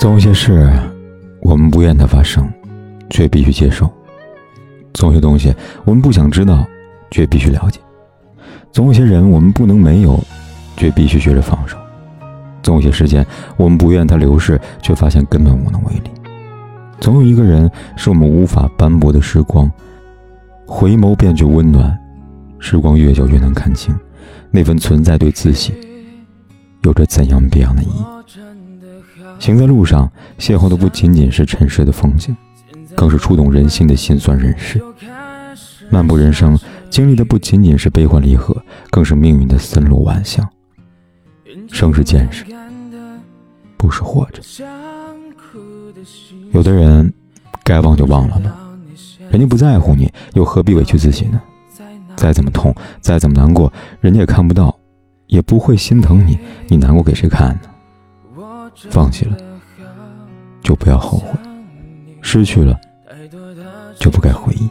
总有些事，我们不愿它发生，却必须接受；总有些东西，我们不想知道，却必须了解；总有些人，我们不能没有，却必须学着放手；总有些时间，我们不愿它流逝，却发现根本无能为力；总有一个人，是我们无法斑驳的时光，回眸便觉温暖。时光越久，越能看清，那份存在对自己，有着怎样别样的意义。行在路上，邂逅的不仅仅是尘世的风景，更是触动人心的辛酸人世。漫步人生，经历的不仅仅是悲欢离合，更是命运的森罗万象。生是见识，不是活着。有的人，该忘就忘了吧，人家不在乎你，又何必委屈自己呢？再怎么痛，再怎么难过，人家也看不到，也不会心疼你，你难过给谁看呢？放弃了，就不要后悔；失去了，就不该回忆。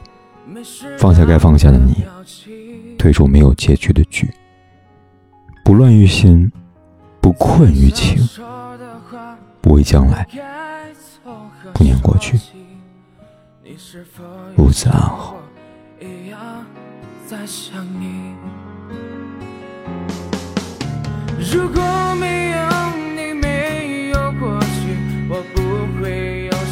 放下该放下的你，退出没有结局的局。不乱于心，不困于情，不畏将来，不念过去。如此安好。如果没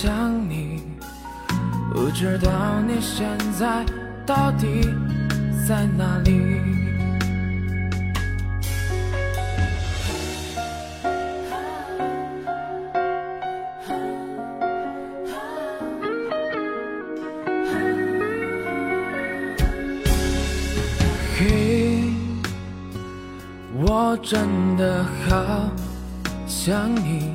想你，不知道你现在到底在哪里。嘿，我真的好想你。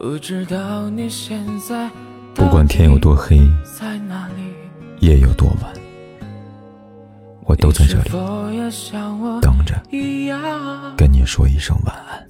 不知道你现在不管天有多黑，夜有多晚，我都在这里等着，跟你说一声晚安。